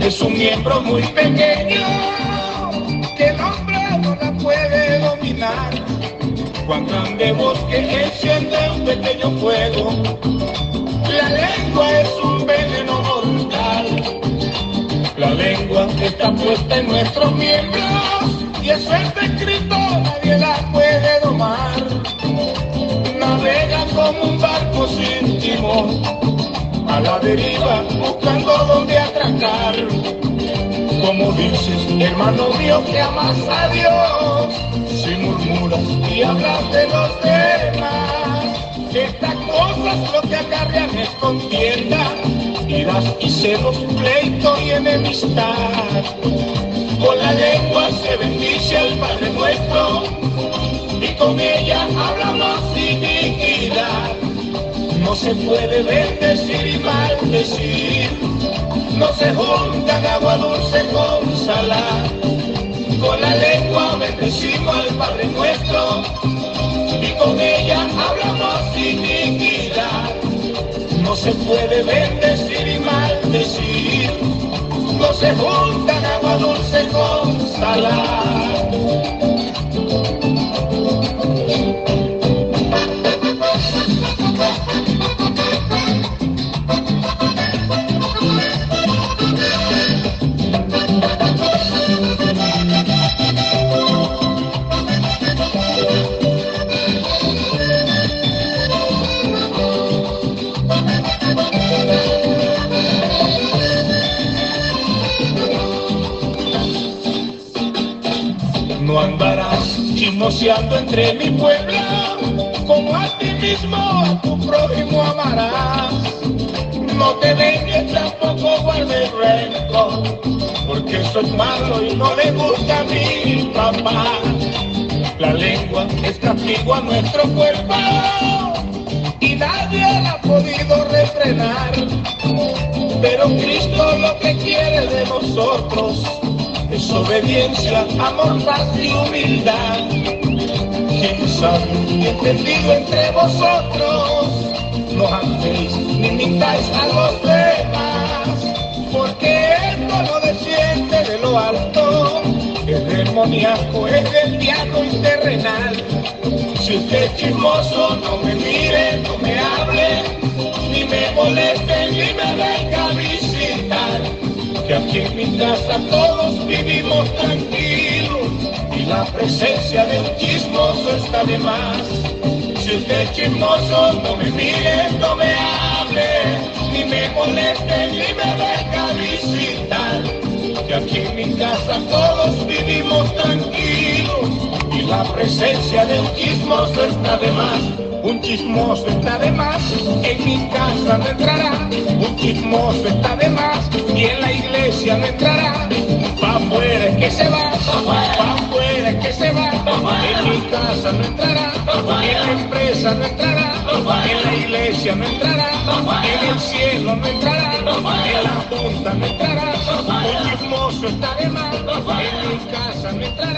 es un miembro muy pequeño que el hombre no la puede dominar. Cuán grande bosque enciende un pequeño fuego. La lengua es un veneno mortal. La lengua está puesta en nuestros miembros y eso está escrito, nadie la puede domar. Navega como un barco sin timón, a la deriva buscando donde atracar. Como dices, hermano mío, que amas a Dios, si murmuras y hablas de los demás, estas cosas lo que acarrean es contienda, iras y celos, pleito y enemistad. Con la lengua se bendice al Padre nuestro y con ella hablamos iniquidad. No se puede bendecir y no se juntan agua dulce con salada. Con la lengua bendecimos al Padre nuestro y con ella hablamos iniquidad. No se puede bendecir y maldecir no se juntan agua dulce con salada. Andarás chismoseando entre mi pueblo, como a ti mismo a tu prójimo amarás. No te vengues, tampoco guardes rencor, porque eso es malo y no le gusta a mi papá. La lengua es castigo a nuestro cuerpo y nadie la ha podido refrenar. Pero Cristo lo que quiere de nosotros es obediencia, amor, paz y humildad. Sabe y entendido entre vosotros, no hacéis ni mintáis a los demás, porque esto no desciende de lo alto, es demoníaco, es del diablo y terrenal. Si usted es chismoso, no me mire, no me hable, ni me moleste, ni me venga a visitar que aquí en mi casa todos vivimos tranquilos y la presencia de un chismoso está de más. Si usted es chismoso, no me mire, no me hable, ni me moleste, ni me venga a visitar. Que aquí en mi casa todos vivimos tranquilos y la presencia de un chismoso está de más. Un chismoso está de más, en mi casa no entrará. Un chismoso está de más, en la iglesia no entrará. Pa' afuera es que se va, pa' afuera es que se va. En mi casa no entrará, en la empresa no entrará, en la iglesia no entrará, en el cielo no entrará, en la punta no entrará. Un chismoso está de más, en mi casa no entrará,